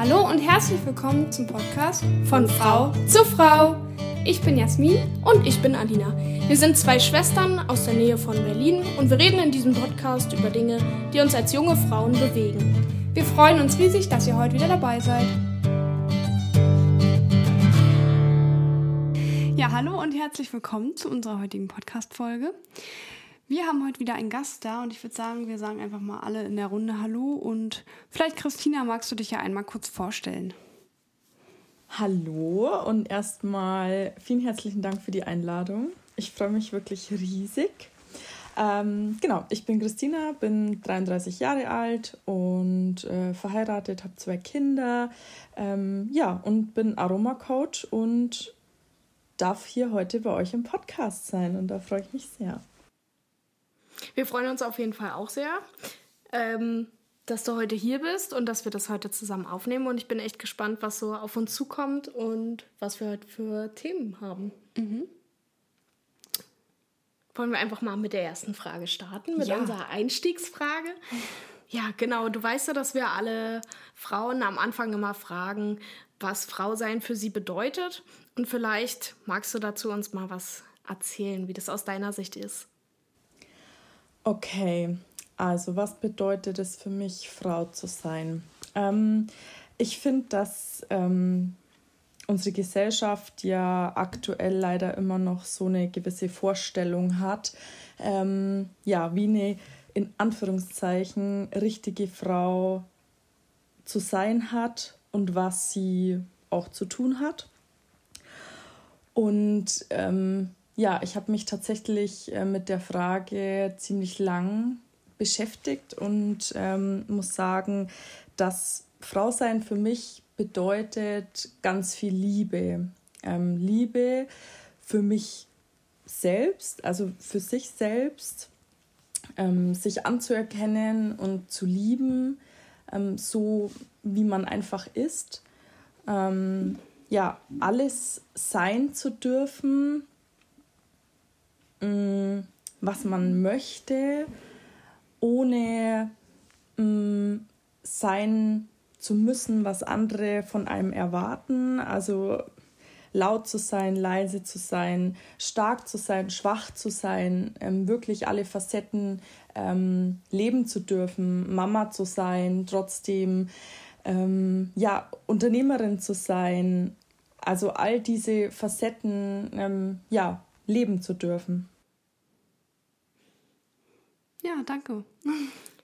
Hallo und herzlich willkommen zum Podcast von Frau zu Frau. Ich bin Jasmin und ich bin Alina. Wir sind zwei Schwestern aus der Nähe von Berlin und wir reden in diesem Podcast über Dinge, die uns als junge Frauen bewegen. Wir freuen uns riesig, dass ihr heute wieder dabei seid. Ja, hallo und herzlich willkommen zu unserer heutigen Podcast-Folge. Wir haben heute wieder einen Gast da und ich würde sagen, wir sagen einfach mal alle in der Runde Hallo und vielleicht Christina, magst du dich ja einmal kurz vorstellen? Hallo und erstmal vielen herzlichen Dank für die Einladung. Ich freue mich wirklich riesig. Ähm, genau, ich bin Christina, bin 33 Jahre alt und äh, verheiratet, habe zwei Kinder. Ähm, ja, und bin Aromacoach und darf hier heute bei euch im Podcast sein und da freue ich mich sehr. Wir freuen uns auf jeden Fall auch sehr, ähm, dass du heute hier bist und dass wir das heute zusammen aufnehmen. Und ich bin echt gespannt, was so auf uns zukommt und was wir heute für Themen haben. Mhm. Wollen wir einfach mal mit der ersten Frage starten, mit ja. unserer Einstiegsfrage? Ja, genau. Du weißt ja, dass wir alle Frauen am Anfang immer fragen, was Frau sein für sie bedeutet. Und vielleicht magst du dazu uns mal was erzählen, wie das aus deiner Sicht ist. Okay, also was bedeutet es für mich, Frau zu sein? Ähm, ich finde, dass ähm, unsere Gesellschaft ja aktuell leider immer noch so eine gewisse Vorstellung hat, ähm, ja, wie eine in Anführungszeichen richtige Frau zu sein hat und was sie auch zu tun hat. Und ähm, ja, ich habe mich tatsächlich äh, mit der Frage ziemlich lang beschäftigt und ähm, muss sagen, dass Frau sein für mich bedeutet ganz viel Liebe. Ähm, Liebe für mich selbst, also für sich selbst, ähm, sich anzuerkennen und zu lieben, ähm, so wie man einfach ist. Ähm, ja, alles sein zu dürfen, Mm, was man möchte, ohne mm, sein zu müssen, was andere von einem erwarten. Also laut zu sein, leise zu sein, stark zu sein, schwach zu sein, ähm, wirklich alle Facetten ähm, leben zu dürfen, Mama zu sein, trotzdem ähm, ja Unternehmerin zu sein. Also all diese Facetten ähm, ja leben zu dürfen. Ja, danke.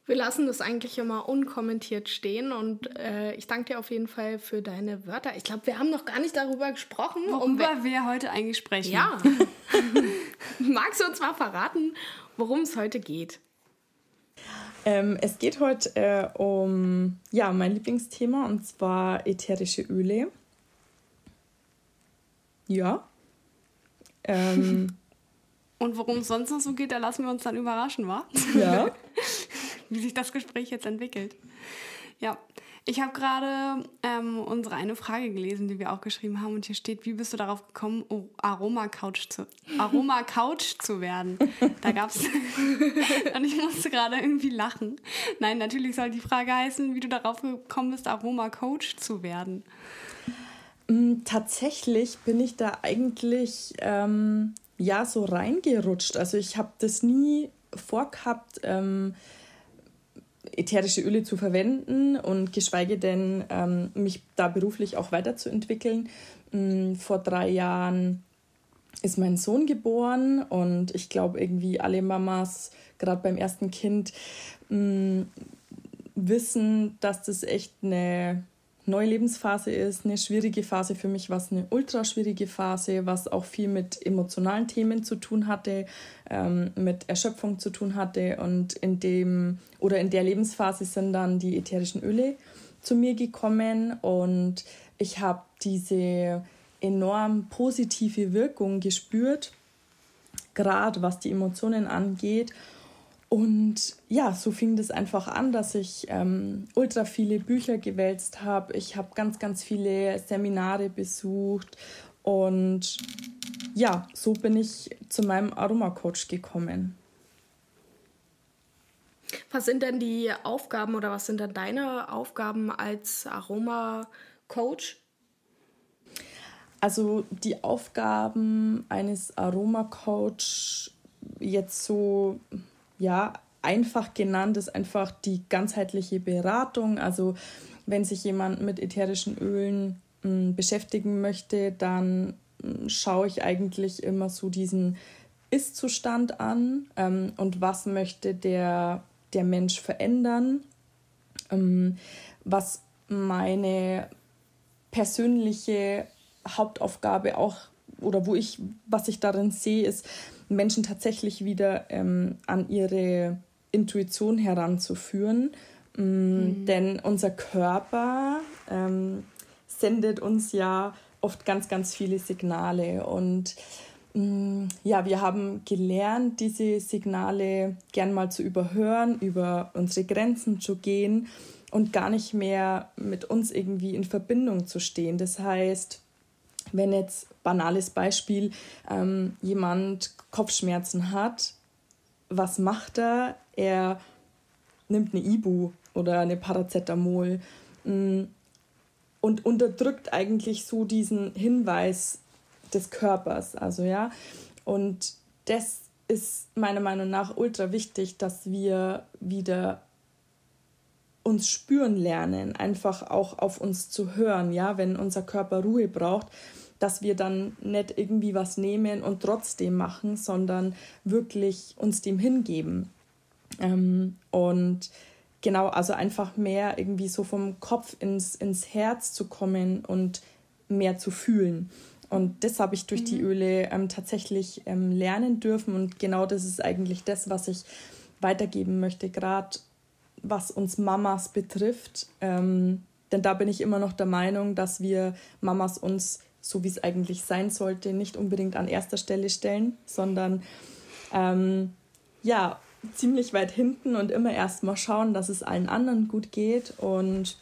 Wir lassen das eigentlich immer unkommentiert stehen und äh, ich danke dir auf jeden Fall für deine Wörter. Ich glaube, wir haben noch gar nicht darüber gesprochen. Worüber um wir heute eigentlich sprechen. Ja. Magst du uns mal verraten, worum es heute geht? Ähm, es geht heute äh, um ja, mein Lieblingsthema und zwar ätherische Öle. Ja. Ähm, Und worum es sonst noch so geht, da lassen wir uns dann überraschen, wa? Ja. Wie sich das Gespräch jetzt entwickelt. Ja, ich habe gerade ähm, unsere eine Frage gelesen, die wir auch geschrieben haben. Und hier steht, wie bist du darauf gekommen, oh, Aroma-Couch zu, Aroma -Couch zu werden? Da gab es... und ich musste gerade irgendwie lachen. Nein, natürlich soll die Frage heißen, wie du darauf gekommen bist, Aroma-Coach zu werden. Mm, tatsächlich bin ich da eigentlich ähm, ja so reingerutscht. Also ich habe das nie vorgehabt, ähm, ätherische Öle zu verwenden und geschweige denn ähm, mich da beruflich auch weiterzuentwickeln. Ähm, vor drei Jahren ist mein Sohn geboren und ich glaube irgendwie alle Mamas, gerade beim ersten Kind, mm, wissen, dass das echt eine neue Lebensphase ist, eine schwierige Phase. Für mich war es eine ultra schwierige Phase, was auch viel mit emotionalen Themen zu tun hatte, ähm, mit Erschöpfung zu tun hatte. Und in dem oder in der Lebensphase sind dann die ätherischen Öle zu mir gekommen und ich habe diese enorm positive Wirkung gespürt, gerade was die Emotionen angeht und ja, so fing das einfach an, dass ich ähm, ultra viele Bücher gewälzt habe. Ich habe ganz, ganz viele Seminare besucht und ja, so bin ich zu meinem Aromacoach gekommen. Was sind denn die Aufgaben oder was sind dann deine Aufgaben als Aroma-Coach? Also die Aufgaben eines Aroma-Coach jetzt so, ja, einfach genannt ist einfach die ganzheitliche Beratung. Also wenn sich jemand mit ätherischen Ölen mh, hm, beschäftigen möchte, dann mh, hm, schaue ich eigentlich immer so diesen Ist-Zustand an ähm, und was möchte der, der Mensch verändern. Ähm, was meine persönliche Hauptaufgabe auch oder wo ich, was ich darin sehe, ist, Menschen tatsächlich wieder ähm, an ihre Intuition heranzuführen. Mm, mhm. Denn unser Körper ähm, sendet uns ja oft ganz, ganz viele Signale. Und mm, ja, wir haben gelernt, diese Signale gern mal zu überhören, über unsere Grenzen zu gehen und gar nicht mehr mit uns irgendwie in Verbindung zu stehen. Das heißt, wenn jetzt banales Beispiel ähm, jemand Kopfschmerzen hat, was macht er? Er nimmt eine Ibu oder eine Paracetamol mm, und unterdrückt eigentlich so diesen Hinweis des Körpers. Also ja, und das ist meiner Meinung nach ultra wichtig, dass wir wieder uns spüren lernen, einfach auch auf uns zu hören, ja, wenn unser Körper Ruhe braucht, dass wir dann nicht irgendwie was nehmen und trotzdem machen, sondern wirklich uns dem hingeben. Ähm, und genau, also einfach mehr irgendwie so vom Kopf ins, ins Herz zu kommen und mehr zu fühlen. Und das habe ich durch mhm. die Öle ähm, tatsächlich ähm, lernen dürfen. Und genau das ist eigentlich das, was ich weitergeben möchte, gerade was uns Mamas betrifft. Ähm, denn da bin ich immer noch der Meinung, dass wir Mamas uns so wie es eigentlich sein sollte, nicht unbedingt an erster Stelle stellen, sondern ähm, ja, ziemlich weit hinten und immer erst mal schauen, dass es allen anderen gut geht. Und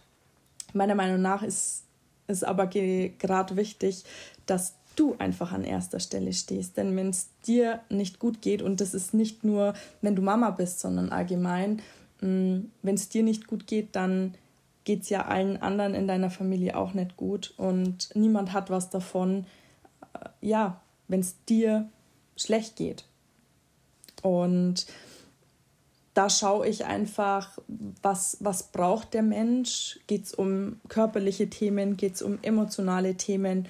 meiner Meinung nach ist es aber gerade wichtig, dass du einfach an erster Stelle stehst. Denn wenn es dir nicht gut geht, und das ist nicht nur, wenn du Mama bist, sondern allgemein, mm, wenn es dir nicht gut geht, dann geht es ja allen anderen in deiner Familie auch nicht gut und niemand hat was davon, äh, ja, wenn es dir schlecht geht. Und da schaue ich einfach, was, was braucht der Mensch? Geht es um körperliche Themen? Geht es um emotionale Themen?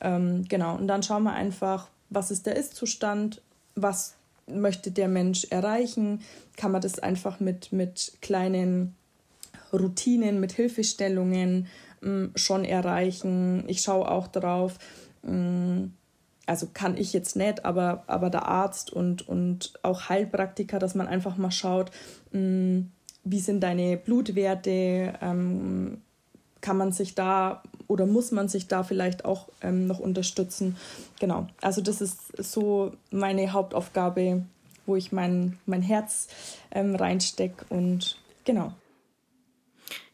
Ähm, genau, und dann schauen wir einfach, was ist der Ist-Zustand? Was möchte der Mensch erreichen? Kann man das einfach mit, mit kleinen Routinen, mit Hilfestellungen mm, schon erreichen. Ich schaue auch darauf, mm, also kann ich jetzt nicht, aber, aber der Arzt und, und auch Heilpraktiker, dass man einfach mal schaut, mm, wie sind deine Blutwerte, ähm, kann man sich da oder muss man sich da vielleicht auch ähm, noch unterstützen. Genau, also das ist so meine Hauptaufgabe, wo ich mein, mein Herz ähm, reinstecke und genau.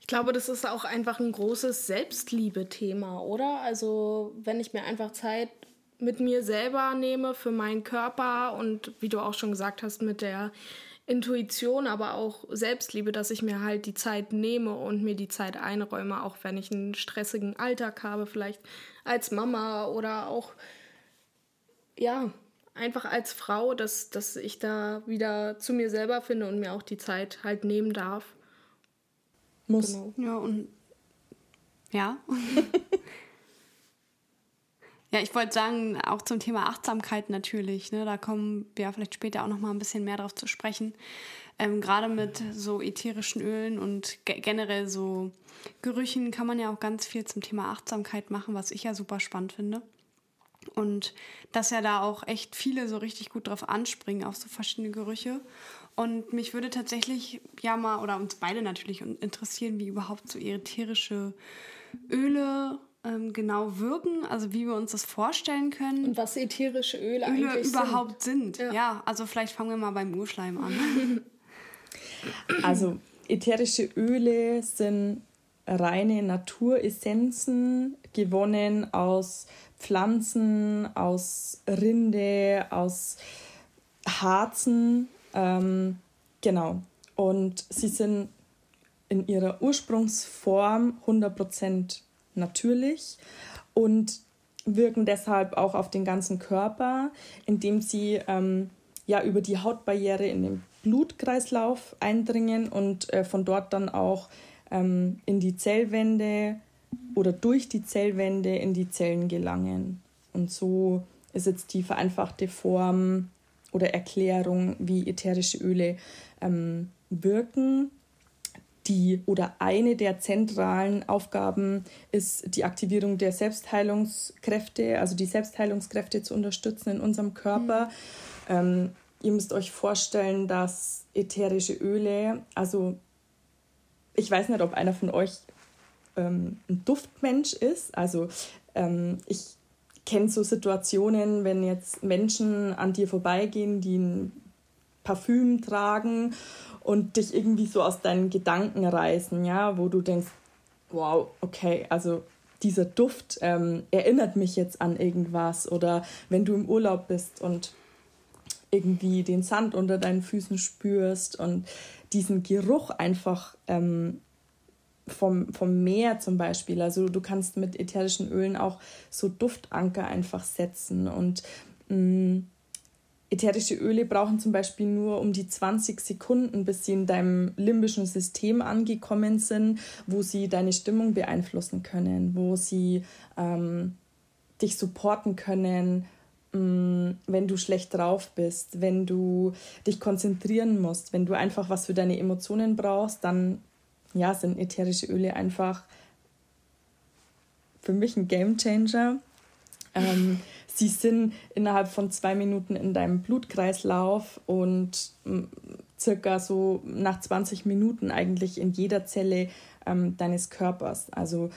Ich glaube, das ist auch einfach ein großes Selbstliebe-Thema, oder? Also, wenn ich mir einfach Zeit mit mir selber nehme für meinen Körper und wie du auch schon gesagt hast, mit der Intuition, aber auch Selbstliebe, dass ich mir halt die Zeit nehme und mir die Zeit einräume, auch wenn ich einen stressigen Alltag habe, vielleicht als Mama oder auch, ja, einfach als Frau, dass, dass ich da wieder zu mir selber finde und mir auch die Zeit halt nehmen darf muss. Genau. Ja, und ja. ja, ich wollte sagen, auch zum Thema Achtsamkeit natürlich, ne, da kommen wir vielleicht später auch noch mal ein bisschen mehr drauf zu sprechen. Ähm, Gerade mit so ätherischen Ölen und ge generell so Gerüchen kann man ja auch ganz viel zum Thema Achtsamkeit machen, was ich ja super spannend finde. Und dass ja da auch echt viele so richtig gut drauf anspringen, auf so verschiedene Gerüche. Und mich würde tatsächlich ja mal, oder uns beide natürlich interessieren, wie überhaupt so ätherische Öle ähm, genau wirken, also wie wir uns das vorstellen können. Und was ätherische Öle, Öle eigentlich überhaupt sind. sind. Ja. ja, also vielleicht fangen wir mal beim Urschleim an. also ätherische Öle sind reine Naturessenzen, gewonnen aus Pflanzen, aus Rinde, aus Harzen ähm, genau. und sie sind in ihrer Ursprungsform 100% natürlich und wirken deshalb auch auf den ganzen Körper, indem sie ähm, ja über die Hautbarriere in den Blutkreislauf eindringen und äh, von dort dann auch ähm, in die Zellwände oder durch die Zellwände in die Zellen gelangen. Und so ist jetzt die vereinfachte Form oder Erklärung, wie ätherische Öle ähm, wirken. Die oder eine der zentralen Aufgaben ist die Aktivierung der Selbstheilungskräfte, also die Selbstheilungskräfte zu unterstützen in unserem Körper. Mhm. Ähm, ihr müsst euch vorstellen, dass ätherische Öle, also ich weiß nicht, ob einer von euch ähm, ein Duftmensch ist. Also ähm, ich kenne so Situationen, wenn jetzt Menschen an dir vorbeigehen, die ein Parfüm tragen und dich irgendwie so aus deinen Gedanken reißen, ja, wo du denkst, wow, okay, also dieser Duft ähm, erinnert mich jetzt an irgendwas oder wenn du im Urlaub bist und irgendwie den Sand unter deinen Füßen spürst und diesen Geruch einfach ähm, vom, vom Meer zum Beispiel. Also du kannst mit ätherischen Ölen auch so Duftanker einfach setzen. Und mh, mm, ätherische Öle brauchen zum Beispiel nur um die 20 Sekunden, bis sie in deinem limbischen System angekommen sind, wo sie deine Stimmung beeinflussen können, wo sie ähm, dich supporten können, mm, wenn du schlecht drauf bist, wenn du dich konzentrieren musst, wenn du einfach was für deine Emotionen brauchst, dann ja, sind ätherische Öle einfach für mich ein Game Changer. Ähm, sie sind innerhalb von zwei Minuten in deinem Blutkreislauf und circa so nach 20 Minuten eigentlich in jeder Zelle ähm, deines Körpers. Also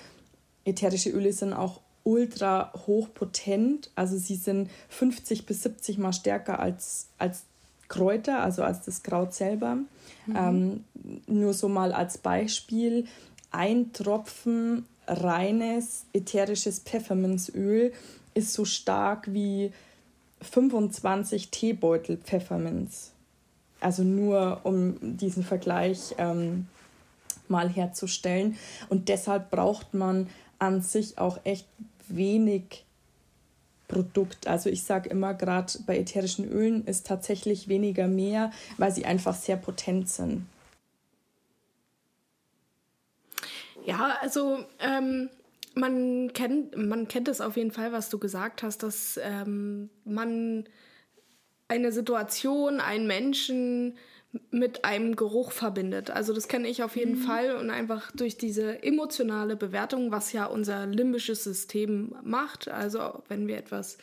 ätherische Öle sind auch ultra hochpotent. Also sie sind 50 bis 70 mal stärker als, als Kräuter, also als das Kraut selber. Mhm. Ähm, nur so mal als Beispiel, ein Tropfen reines ätherisches Pfefferminzöl ist so stark wie 25 Teebeutel Pfefferminz. Also nur um diesen Vergleich ähm, mal herzustellen. Und deshalb braucht man an sich auch echt wenig Produkt. Also ich sage immer, gerade bei ätherischen Ölen ist tatsächlich weniger mehr, weil sie einfach sehr potent sind. Ja, also ähm, man kennt man kennt es auf jeden Fall, was du gesagt hast, dass ähm, man eine Situation, einen Menschen mit einem Geruch verbindet. Also das kenne ich auf jeden mhm. Fall und einfach durch diese emotionale Bewertung, was ja unser limbisches System macht. Also wenn wir etwas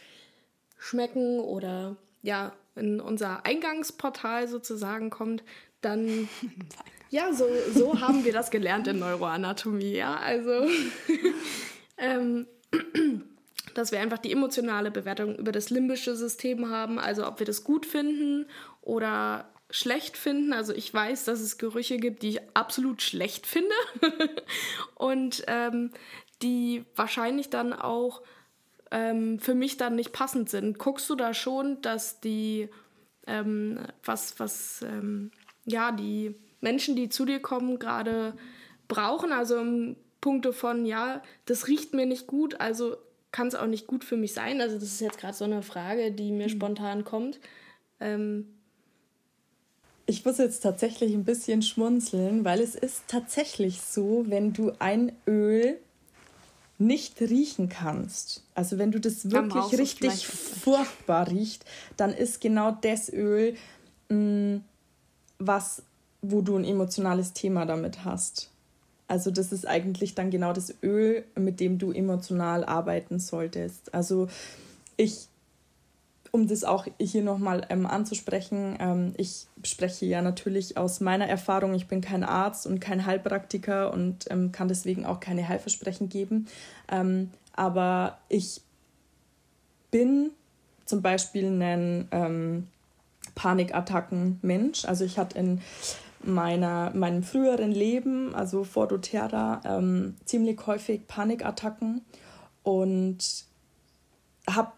schmecken oder ja in unser Eingangsportal sozusagen kommt, dann ja so so haben wir das gelernt in Neuroanatomie. Ja, also ähm, dass wir einfach die emotionale Bewertung über das limbische System haben, also ob wir das gut finden oder schlecht finden. Also ich weiß, dass es Gerüche gibt, die ich absolut schlecht finde und ähm, die wahrscheinlich dann auch ähm, für mich dann nicht passend sind. Guckst du da schon, dass die ähm, was was ähm, ja die Menschen, die zu dir kommen, gerade brauchen? Also im Punkte von ja, das riecht mir nicht gut, also kann es auch nicht gut für mich sein. Also das ist jetzt gerade so eine Frage, die mir mhm. spontan kommt. Ähm, ich muss jetzt tatsächlich ein bisschen schmunzeln, weil es ist tatsächlich so, wenn du ein Öl nicht riechen kannst, also wenn du das wirklich richtig furchtbar riecht, dann ist genau das Öl, mh, mm, was, wo du ein emotionales Thema damit hast. Also das ist eigentlich dann genau das Öl, mit dem du emotional arbeiten solltest. Also ich um das auch hier nochmal ähm, anzusprechen, ähm, ich spreche ja natürlich aus meiner Erfahrung. Ich bin kein Arzt und kein Heilpraktiker und ähm, kann deswegen auch keine Heilversprechen geben. Ähm, aber ich bin zum Beispiel ein ähm, Panikattacken-Mensch. Also ich hatte in meiner, meinem früheren Leben, also vor doTERRA, ähm, ziemlich häufig Panikattacken und habe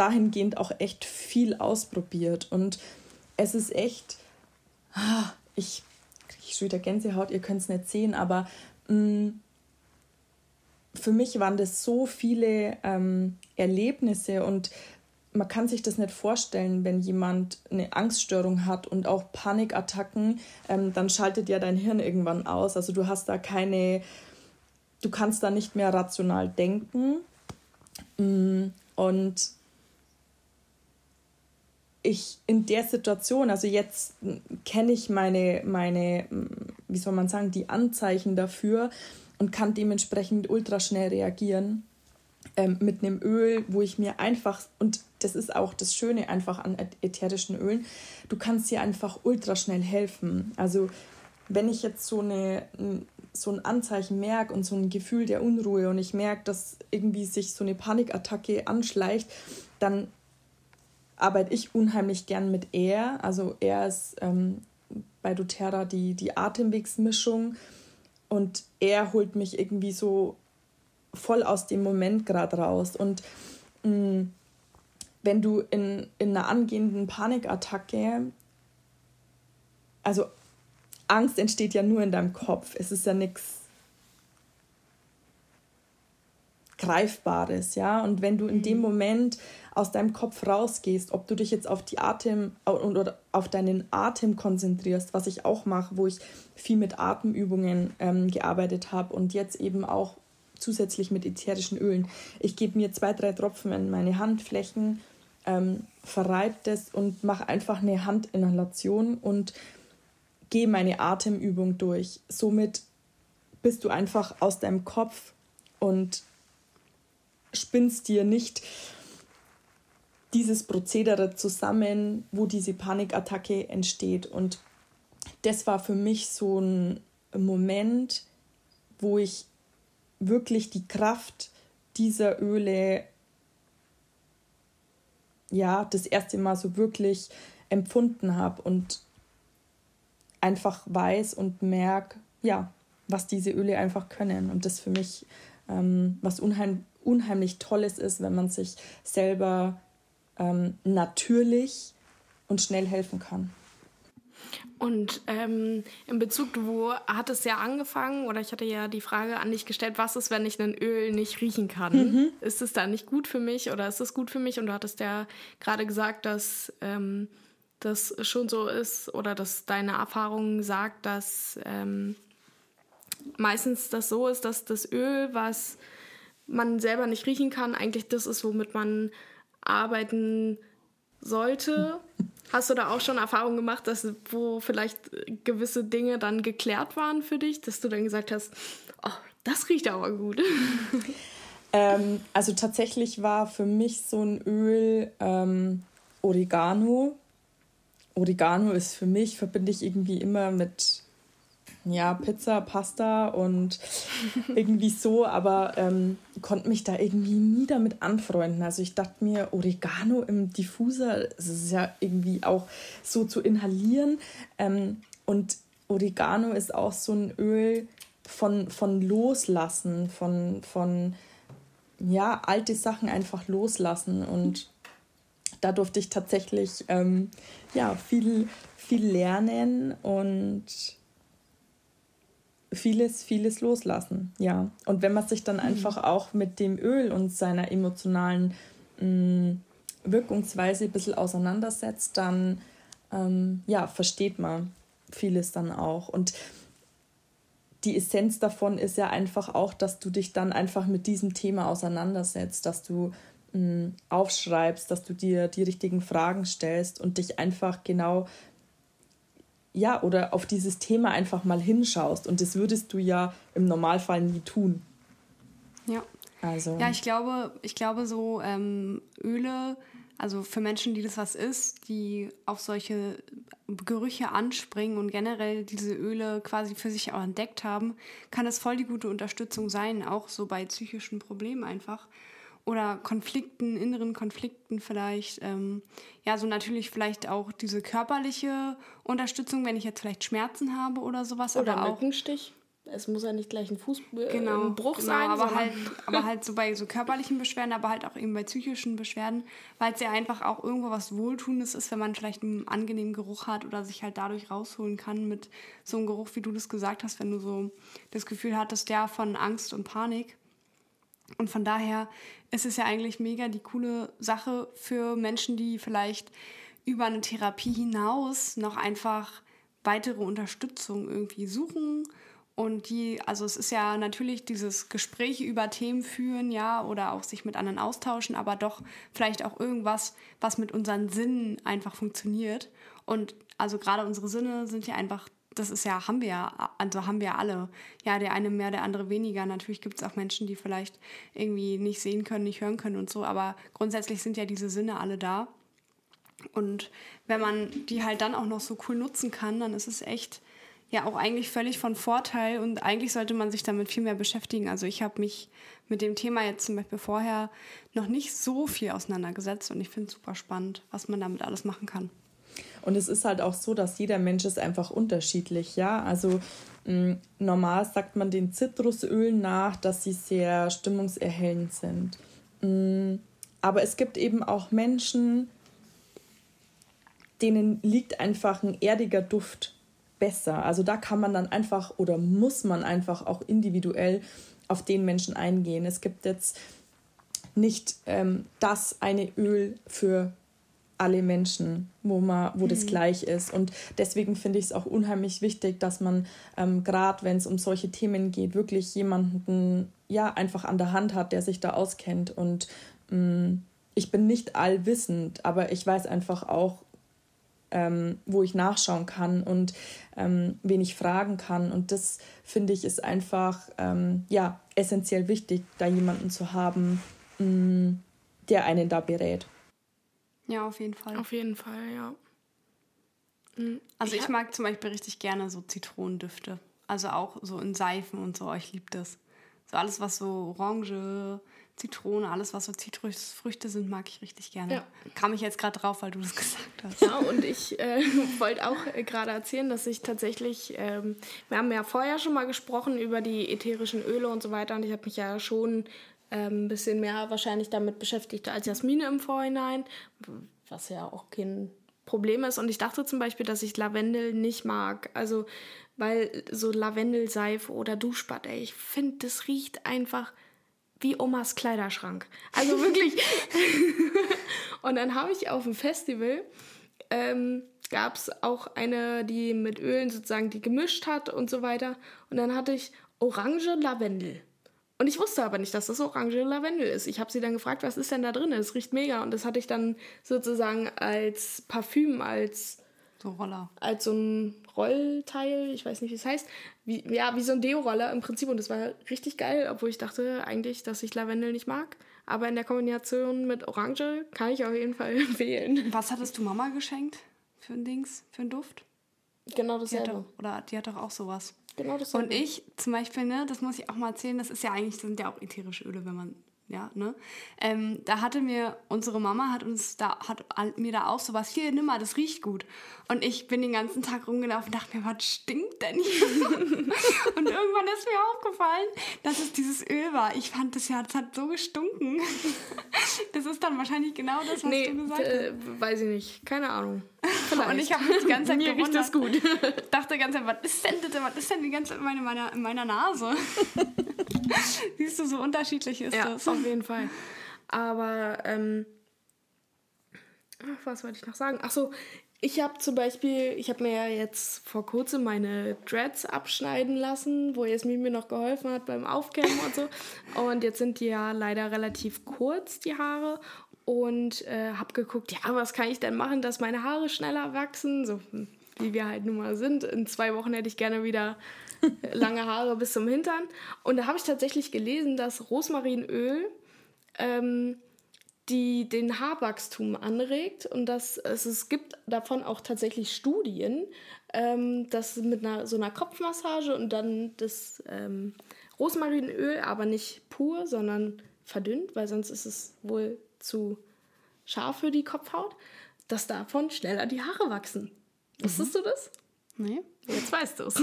dahingehend auch echt viel ausprobiert. Und es ist echt, ah, ich ich schon wieder Gänsehaut, ihr könnt es nicht sehen, aber mh, mm, für mich waren das so viele ähm, Erlebnisse und man kann sich das nicht vorstellen, wenn jemand eine Angststörung hat und auch Panikattacken, ähm, dann schaltet ja dein Hirn irgendwann aus. Also du hast da keine, du kannst da nicht mehr rational denken. Mm, und ich in der Situation, also jetzt kenne ich meine, meine, wie soll man sagen, die Anzeichen dafür und kann dementsprechend ultra schnell reagieren ähm, mit einem Öl, wo ich mir einfach, und das ist auch das Schöne einfach an ätherischen Ölen, du kannst dir einfach ultra schnell helfen. Also wenn ich jetzt so, eine, so ein Anzeichen merke und so ein Gefühl der Unruhe und ich merke, dass irgendwie sich so eine Panikattacke anschleicht, dann arbeite ich unheimlich gern mit Air. Also Air ist ähm, bei doTERRA die, die Atemwegsmischung und er holt mich irgendwie so voll aus dem Moment gerade raus. Und mh, mm, wenn du in, in einer angehenden Panikattacke, also Angst entsteht ja nur in deinem Kopf. Es ist ja nichts Greifbares, ja. Und wenn du in dem mhm. Moment aus deinem Kopf rausgehst, ob du dich jetzt auf die Atem oder auf deinen Atem konzentrierst, was ich auch mache, wo ich viel mit Atemübungen ähm, gearbeitet habe und jetzt eben auch zusätzlich mit ätherischen Ölen. Ich gebe mir zwei, drei Tropfen in meine Handflächen, ähm, verreibe das und mache einfach eine Handinhalation und gehe meine Atemübung durch. Somit bist du einfach aus deinem Kopf und spinnst dir nicht dieses Prozedere zusammen, wo diese Panikattacke entsteht. Und das war für mich so ein Moment, wo ich wirklich die Kraft dieser Öle ja das erste Mal so wirklich empfunden habe und einfach weiß und merke, ja, was diese Öle einfach können. Und das für mich ähm, was unheim unheimlich Tolles ist, wenn man sich selber ähm, natürlich und schnell helfen kann. Und ähm, in Bezug, du hattest ja angefangen, oder ich hatte ja die Frage an dich gestellt, was ist, wenn ich ein Öl nicht riechen kann? Mhm. Ist es da nicht gut für mich oder ist es gut für mich? Und du hattest ja gerade gesagt, dass ähm, das schon so ist oder dass deine Erfahrung sagt, dass ähm, meistens das so ist, dass das Öl, was man selber nicht riechen kann, eigentlich das ist, womit man arbeiten sollte. Hast du da auch schon Erfahrungen gemacht, dass wo vielleicht gewisse Dinge dann geklärt waren für dich, dass du dann gesagt hast, oh, das riecht aber gut? Ähm, also tatsächlich war für mich so ein Öl ähm, Oregano. Oregano ist für mich, verbinde ich irgendwie immer mit ja, Pizza, Pasta und irgendwie so, aber ähm, konnte mich da irgendwie nie damit anfreunden. Also ich dachte mir, Oregano im Diffuser, das ist ja irgendwie auch so zu inhalieren. Ähm, und Oregano ist auch so ein Öl von, von Loslassen, von, von ja, alte Sachen einfach loslassen. Und da durfte ich tatsächlich ähm, ja, viel, viel lernen und vieles, vieles loslassen, ja. Und wenn man sich dann mhm. einfach auch mit dem Öl und seiner emotionalen mh, mm, Wirkungsweise ein bisschen auseinandersetzt, dann ähm, ja, versteht man vieles dann auch. Und die Essenz davon ist ja einfach auch, dass du dich dann einfach mit diesem Thema auseinandersetzt, dass du mh, mm, aufschreibst, dass du dir die richtigen Fragen stellst und dich einfach genau ja, oder auf dieses Thema einfach mal hinschaust. Und das würdest du ja im Normalfall nie tun. Ja. Also. Ja, ich glaube, ich glaube, so ähm, Öle, also für Menschen, die das was ist, die auf solche Gerüche anspringen und generell diese Öle quasi für sich auch entdeckt haben, kann das voll die gute Unterstützung sein, auch so bei psychischen Problemen einfach oder Konflikten, inneren Konflikten vielleicht. Ähm, ja, so natürlich vielleicht auch diese körperliche Unterstützung, wenn ich jetzt vielleicht Schmerzen habe oder sowas. Oder aber Mückenstich. es muss ja nicht gleich ein Fußbruch äh, genau, genau, sein. Aber halt, aber halt so bei so körperlichen Beschwerden, aber halt auch eben bei psychischen Beschwerden, weil es ja einfach auch irgendwo was Wohltuendes ist, wenn man vielleicht einen angenehmen Geruch hat oder sich halt dadurch rausholen kann mit so einem Geruch, wie du das gesagt hast, wenn du so das Gefühl hattest, ja, von Angst und Panik. Und von daher ist es ja eigentlich mega die coole Sache für Menschen, die vielleicht über eine Therapie hinaus noch einfach weitere Unterstützung irgendwie suchen und die, also es ist ja natürlich dieses Gespräch über Themen führen, ja, oder auch sich mit anderen austauschen, aber doch vielleicht auch irgendwas, was mit unseren Sinnen einfach funktioniert. Und also gerade unsere Sinne sind ja einfach, das ist ja, haben wir ja, also haben wir alle. Ja, der eine mehr, der andere weniger. Natürlich gibt es auch Menschen, die vielleicht irgendwie nicht sehen können, nicht hören können und so, aber grundsätzlich sind ja diese Sinne alle da. Und wenn man die halt dann auch noch so cool nutzen kann, dann ist es echt ja auch eigentlich völlig von Vorteil und eigentlich sollte man sich damit viel mehr beschäftigen. Also ich habe mich mit dem Thema jetzt zum Beispiel vorher noch nicht so viel auseinandergesetzt und ich finde es super spannend, was man damit alles machen kann. Und es ist halt auch so, dass jeder Mensch ist einfach unterschiedlich, ja. Also mh, normal sagt man den Zitrusölen nach, dass sie sehr stimmungserhellend sind. Mh, aber es gibt eben auch Menschen, denen liegt einfach ein erdiger Duft besser. Also da kann man dann einfach oder muss man einfach auch individuell auf den Menschen eingehen. Es gibt jetzt nicht ähm, das eine Öl für alle Menschen, wo man, wo das mhm. gleich ist. Und deswegen finde ich es auch unheimlich wichtig, dass man ähm, gerade, wenn es um solche Themen geht, wirklich jemanden ja einfach an der Hand hat, der sich da auskennt. Und mh, mm, ich bin nicht allwissend, aber ich weiß einfach auch, ähm, wo ich nachschauen kann und ähm, wen ich fragen kann. Und das finde ich ist einfach ähm, ja, essentiell wichtig, da jemanden zu haben, mh, mm, der einen da berät. Ja, auf jeden Fall. Auf jeden Fall, ja. Mhm. Also ich, ich mag zum Beispiel richtig gerne so Zitronendüfte. Also auch so in Seifen und so. Ich liebe das. So alles, was so Orange, Zitrone, alles, was so Zitrusfrüchte sind, mag ich richtig gerne. Ja. Kam ich jetzt gerade drauf, weil du das gesagt hast. Ja, und ich äh, wollte auch äh, gerade erzählen, dass ich tatsächlich, ähm, wir haben ja vorher schon mal gesprochen über die ätherischen Öle und so weiter und ich habe mich ja schon ein bisschen mehr wahrscheinlich damit beschäftigt als Jasmine im Vorhinein, was ja auch kein Problem ist. Und ich dachte zum Beispiel, dass ich Lavendel nicht mag. Also, weil so Lavendelseife oder Duschbad, ey, ich finde, das riecht einfach wie Omas Kleiderschrank. Also wirklich. und dann habe ich auf dem Festival ähm, gab es auch eine, die mit Ölen sozusagen die gemischt hat und so weiter. Und dann hatte ich Orange Lavendel. Und ich wusste aber nicht, dass das Orange Lavendel ist. Ich habe sie dann gefragt, was ist denn da drin? Es riecht mega. Und das hatte ich dann sozusagen als Parfüm, als so Roller. Als so ein Rollteil, ich weiß nicht, wie es heißt. Wie, ja, wie so ein Deo-Roller im Prinzip. Und das war richtig geil, obwohl ich dachte eigentlich, dass ich Lavendel nicht mag. Aber in der Kombination mit Orange kann ich auf jeden Fall empfehlen. Was hattest du Mama geschenkt für ein Dings, für einen Duft? Genau dasselbe. Die doch, oder die hat doch auch sowas. Genau dasselbe. Und ich zum Beispiel, ne, das muss ich auch mal erzählen, das ist ja eigentlich, das sind ja auch ätherische Öle, wenn man ja, ne? Ähm, da hatte mir, unsere Mama hat uns da, hat mir da auch sowas, hier, nimm mal, das riecht gut. Und ich bin den ganzen Tag rumgelaufen und dachte mir, was stinkt denn hier? und irgendwann ist mir aufgefallen, dass es dieses Öl war. Ich fand das ja, das hat so gestunken. das ist dann wahrscheinlich genau das, was nee, du gesagt äh, hast. weiß ich nicht, keine Ahnung. Vielleicht. Und ich habe die ganze Zeit Mir riecht das gut. dachte die ganze Zeit, was ist denn das? Was ist denn die ganze Zeit in meiner, in meiner Nase? Siehst du, so unterschiedlich ist ja, das. auf jeden Fall. Aber, ähm, was wollte ich noch sagen? Ach so, ich habe zum Beispiel, ich habe mir ja jetzt vor kurzem meine Dreads abschneiden lassen, wo Jasmin mir noch geholfen hat beim Aufkämmen und so. Und jetzt sind die ja leider relativ kurz, die Haare. Und äh, habe geguckt, ja, was kann ich denn machen, dass meine Haare schneller wachsen? So wie wir halt nun mal sind. In zwei Wochen hätte ich gerne wieder lange Haare bis zum Hintern. Und da habe ich tatsächlich gelesen, dass Rosmarinöl ähm, die den Haarwachstum anregt und dass es, es gibt davon auch tatsächlich Studien, ähm, dass mit einer, so einer Kopfmassage und dann das ähm, Rosmarinöl, aber nicht pur, sondern verdünnt, weil sonst ist es wohl zu scharf für die Kopfhaut, dass davon schneller die Haare wachsen. Wusstest mhm. du das? Nee. Jetzt weißt du es.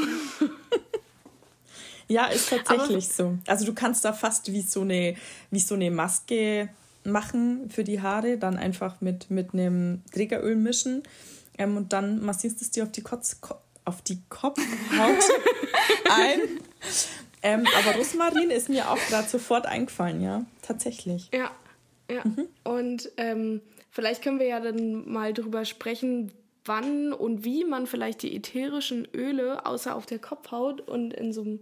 Ja, ist tatsächlich Aber so. Also du kannst da fast wie so eine, wie so eine Maske machen für die Haare, dann einfach mit, mit einem Trägeröl mischen ähm, und dann massierst du es dir auf die, Kotz, auf die Kopfhaut ein. Ähm, aber Rosmarin ist mir auch gerade sofort eingefallen, ja, tatsächlich. Ja, ja. Mhm. Und ähm, vielleicht können wir ja dann mal drüber sprechen, wann und wie man vielleicht die ätherischen Öle außer auf der Kopfhaut und in so einem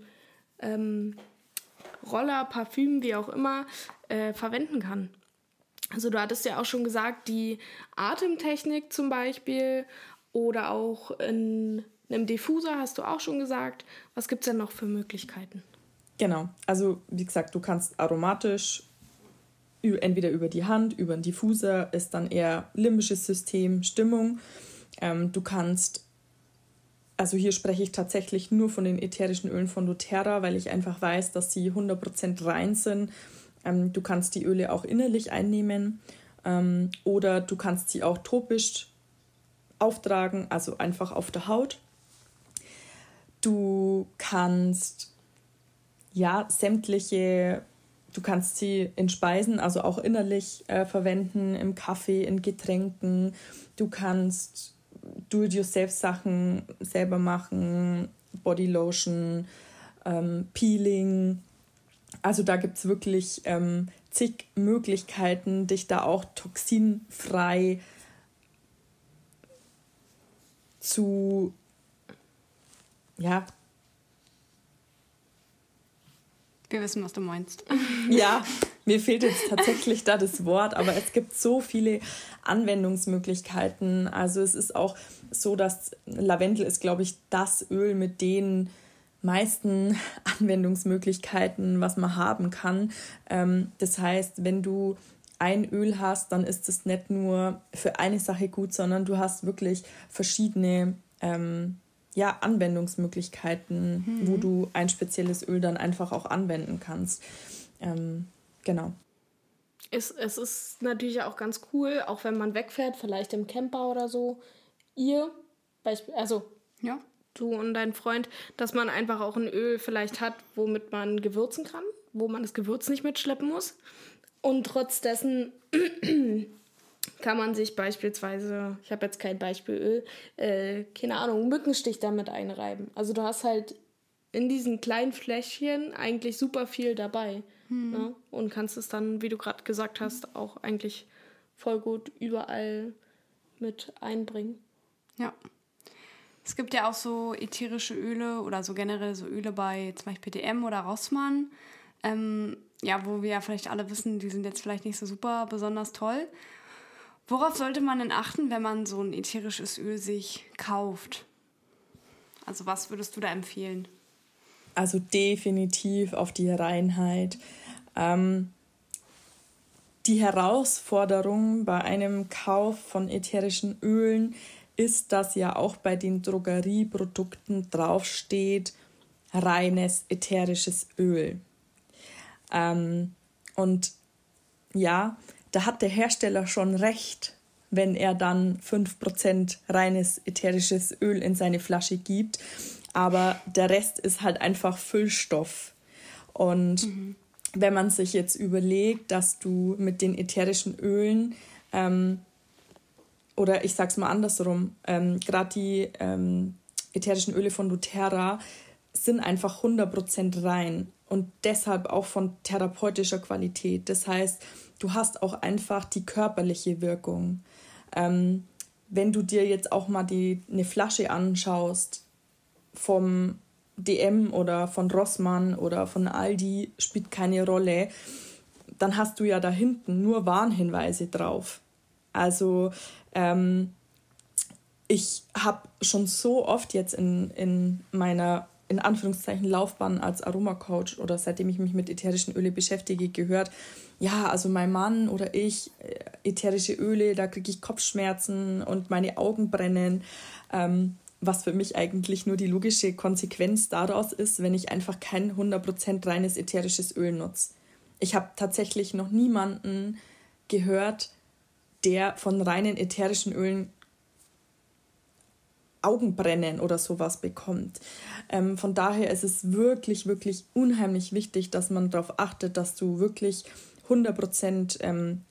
ähm, Roller, Parfüm, wie auch immer, äh, verwenden kann. Also du hattest ja auch schon gesagt, die Atemtechnik zum Beispiel oder auch in einem Diffuser hast du auch schon gesagt. Was gibt es denn noch für Möglichkeiten? Genau, also wie gesagt, du kannst aromatisch entweder über die Hand, über einen Diffuser, ist dann eher limbisches System, Stimmung. Ähm, du kannst, also hier spreche ich tatsächlich nur von den ätherischen Ölen von doTERRA, weil ich einfach weiß, dass sie 100% rein sind ähm, du kannst die Öle auch innerlich einnehmen ähm, oder du kannst sie auch topisch auftragen, also einfach auf der Haut. Du kannst ja sämtliche, du kannst sie in Speisen, also auch innerlich äh, verwenden, im Kaffee, in Getränken. Du kannst Do-it-yourself-Sachen selber machen, Bodylotion, ähm, Peeling, also da gibt es wirklich ähm, zig Möglichkeiten, dich da auch toxinfrei zu, ja. Wir wissen, was du meinst. Ja, mir fehlt jetzt tatsächlich da das Wort, aber es gibt so viele Anwendungsmöglichkeiten. Also es ist auch so, dass Lavendel ist, glaube ich, das Öl, mit dem meisten Anwendungsmöglichkeiten, was man haben kann. Ähm, das heißt, wenn du ein Öl hast, dann ist es nicht nur für eine Sache gut, sondern du hast wirklich verschiedene ähm, ja, Anwendungsmöglichkeiten, mhm. wo du ein spezielles Öl dann einfach auch anwenden kannst. Ähm, genau. Es, es ist natürlich auch ganz cool, auch wenn man wegfährt, vielleicht im Camper oder so, ihr, also ja du und dein Freund, dass man einfach auch ein Öl vielleicht hat, womit man gewürzen kann, wo man das Gewürz nicht mitschleppen muss. Und trotz dessen kann man sich beispielsweise, ich habe jetzt kein Beispielöl, äh, keine Ahnung, Mückenstich damit einreiben. Also du hast halt in diesen kleinen Fläschchen eigentlich super viel dabei. Hm. Ne? Und kannst es dann, wie du gerade gesagt hast, auch eigentlich voll gut überall mit einbringen. Ja. Es gibt ja auch so ätherische Öle oder so generell so Öle bei zum Beispiel DM oder Rossmann. Ähm, ja, wo wir ja vielleicht alle wissen, die sind jetzt vielleicht nicht so super besonders toll. Worauf sollte man denn achten, wenn man so ein ätherisches Öl sich kauft? Also was würdest du da empfehlen? Also definitiv auf die Reinheit. Ähm, die Herausforderung bei einem Kauf von ätherischen Ölen ist, dass ja auch bei den Drogerieprodukten draufsteht, reines ätherisches Öl. Ähm, und ja, da hat der Hersteller schon recht, wenn er dann 5% reines ätherisches Öl in seine Flasche gibt. Aber der Rest ist halt einfach Füllstoff. Und mhm. wenn man sich jetzt überlegt, dass du mit den ätherischen Ölen ähm, oder ich sag's mal andersrum, ähm, gerade die ähm, ätherischen Öle von doTERRA sind einfach 100% rein und deshalb auch von therapeutischer Qualität. Das heißt, du hast auch einfach die körperliche Wirkung. Ähm, wenn du dir jetzt auch mal die, eine Flasche anschaust vom DM oder von Rossmann oder von Aldi, spielt keine Rolle, dann hast du ja da hinten nur Warnhinweise drauf. Also ähm, ich habe schon so oft jetzt in, in meiner in Anführungszeichen Laufbahn als Aromacoach oder seitdem ich mich mit ätherischen Öle beschäftige, gehört, ja, also mein Mann oder ich, äh, ätherische Öle, da kriege ich Kopfschmerzen und meine Augen brennen. Ähm, was für mich eigentlich nur die logische Konsequenz daraus ist, wenn ich einfach kein 100% reines ätherisches Öl nutze. Ich habe tatsächlich noch niemanden gehört, der von reinen ätherischen Ölen Augenbrennen oder sowas bekommt. Ähm, von daher ist es wirklich, wirklich unheimlich wichtig, dass man darauf achtet, dass du wirklich 100% ähm,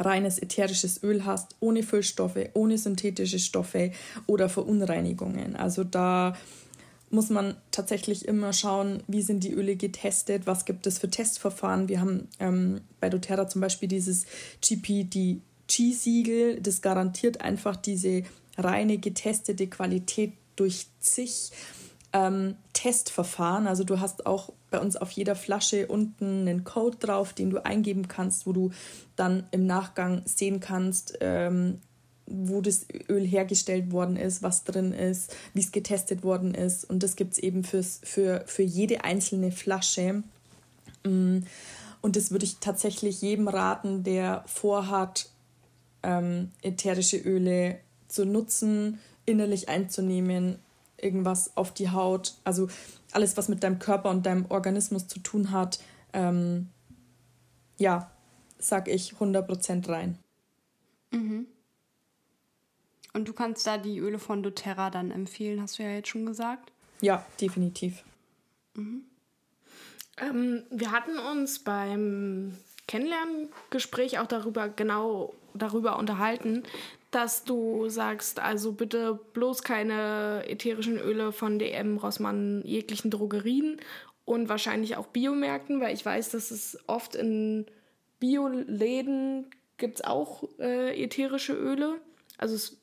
reines ätherisches Öl hast, ohne Füllstoffe, ohne synthetische Stoffe oder Verunreinigungen. Also da muss man tatsächlich immer schauen, wie sind die Öle getestet, was gibt es für Testverfahren. Wir haben ähm, bei doTERRA zum Beispiel dieses GPDG-Siegel, das garantiert einfach diese reine getestete Qualität durch zig ähm, Testverfahren. Also du hast auch bei uns auf jeder Flasche unten einen Code drauf, den du eingeben kannst, wo du dann im Nachgang sehen kannst, ähm, wo das Öl hergestellt worden ist, was drin ist, wie es getestet worden ist. Und das gibt es eben fürs, für, für jede einzelne Flasche. Mm. Und das würde ich tatsächlich jedem raten, der vorhat, ähm, ätherische Öle zu nutzen, innerlich einzunehmen, irgendwas auf die Haut, also alles, was mit deinem Körper und deinem Organismus zu tun hat, ähm, ja, sag ich 100% rein. Mhm. Und du kannst da die Öle von doTERRA dann empfehlen, hast du ja jetzt schon gesagt. Ja, definitiv. Mhm. Ähm, wir hatten uns beim Kennenlerngespräch auch darüber genau darüber unterhalten, dass du sagst, also bitte bloß keine ätherischen Öle von DM, Rossmann, jeglichen Drogerien und wahrscheinlich auch Biomärkten, weil ich weiß, dass es oft in Bioläden gibt es auch äh, ätherische Öle. Also es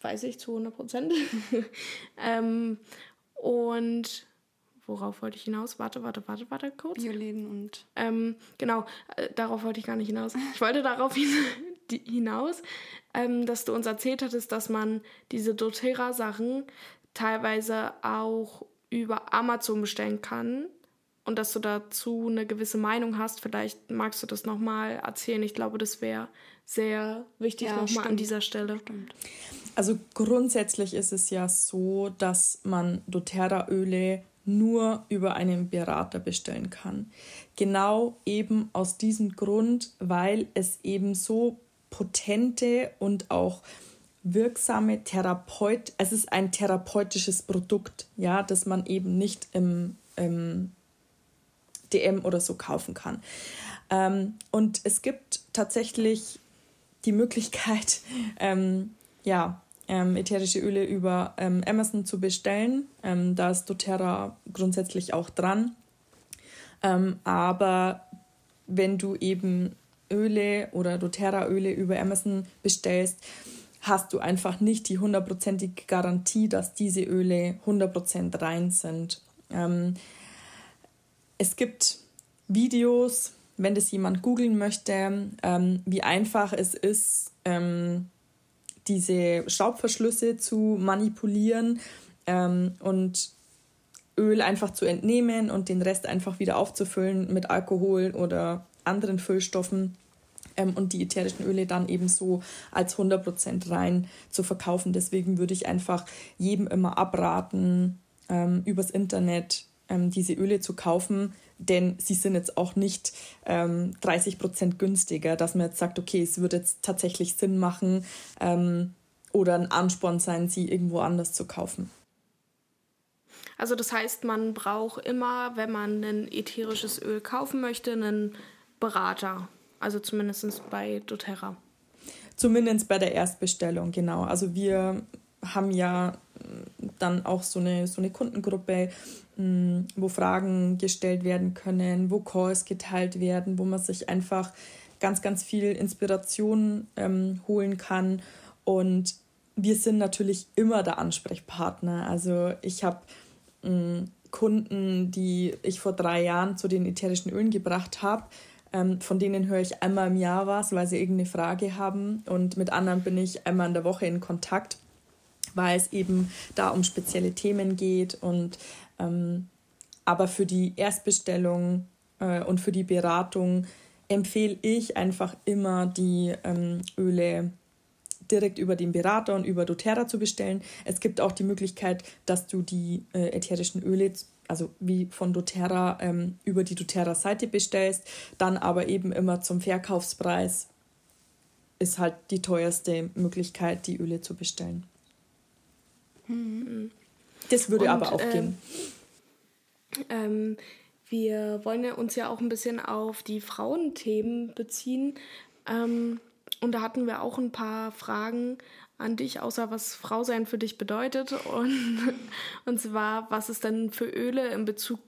weiß ich zu 100 Prozent. ähm, und worauf wollte ich hinaus? Warte, warte, warte, warte kurz. Bioläden und. Ähm, genau, äh, darauf wollte ich gar nicht hinaus. Ich wollte darauf hinaus, ähm, dass du uns erzählt hattest, dass man diese doTERRA-Sachen teilweise auch über Amazon bestellen kann und dass du dazu eine gewisse Meinung hast. Vielleicht magst du das nochmal erzählen. Ich glaube, das wäre sehr wichtig ja, nochmal an dieser Stelle. Stimmt. Also grundsätzlich ist es ja so, dass man doTERRA-Öle nur über einen Berater bestellen kann. Genau eben aus diesem Grund, weil es eben so potente und auch wirksame Therapeut, es ist ein therapeutisches Produkt, ja, das man eben nicht im, im DM oder so kaufen kann. Ähm, und es gibt tatsächlich die Möglichkeit, ähm, ja, ähm, ätherische Öle über ähm, Amazon zu bestellen. Ähm, da ist doTERRA grundsätzlich auch dran. Ähm, aber wenn du eben Öle oder doTERRA-Öle über Amazon bestellst, hast du einfach nicht die hundertprozentige Garantie, dass diese Öle 100% rein sind. Ähm, es gibt Videos, wenn das jemand googeln möchte, ähm, wie einfach es ist, ähm, diese Schraubverschlüsse zu manipulieren ähm, und Öl einfach zu entnehmen und den Rest einfach wieder aufzufüllen mit Alkohol oder anderen Füllstoffen ähm, und die ätherischen Öle dann eben so als 100% rein zu verkaufen. Deswegen würde ich einfach jedem immer abraten, ähm, übers Internet ähm, diese Öle zu kaufen, denn sie sind jetzt auch nicht ähm, 30% günstiger, dass man jetzt sagt, okay, es würde jetzt tatsächlich Sinn machen ähm, oder ein Ansporn sein, sie irgendwo anders zu kaufen. Also das heißt, man braucht immer, wenn man ein ätherisches Öl kaufen möchte, einen Berater. Also zumindest bei doTERRA. Zumindest bei der Erstbestellung, genau. Also wir haben ja dann auch so eine, so eine Kundengruppe, wo Fragen gestellt werden können, wo Calls geteilt werden, wo man sich einfach ganz, ganz viel Inspiration ähm, holen kann. Und wir sind natürlich immer der Ansprechpartner. Also ich habe Kunden, die ich vor drei Jahren zu den ätherischen Ölen gebracht habe. Ähm, von denen höre ich einmal im Jahr was, weil sie irgendeine Frage haben. Und mit anderen bin ich einmal in der Woche in Kontakt weil es eben da um spezielle Themen geht. Und ähm, aber für die Erstbestellung äh, und für die Beratung empfehle ich einfach immer die ähm, Öle direkt über den Berater und über doTERRA zu bestellen. Es gibt auch die Möglichkeit, dass du die äh, ätherischen Öle, also wie von doTERRA, ähm, über die doTERRA-Seite bestellst, dann aber eben immer zum Verkaufspreis ist halt die teuerste Möglichkeit, die Öle zu bestellen. Mhm. Das würde Und, aber auch ähm, gehen. Ähm, wir wollen ja uns ja auch ein bisschen auf die Frauenthemen beziehen. Ähm, und da hatten wir auch ein paar Fragen an dich, außer was Frau sein für dich bedeutet. Und, und zwar, was es denn für Öle in Bezug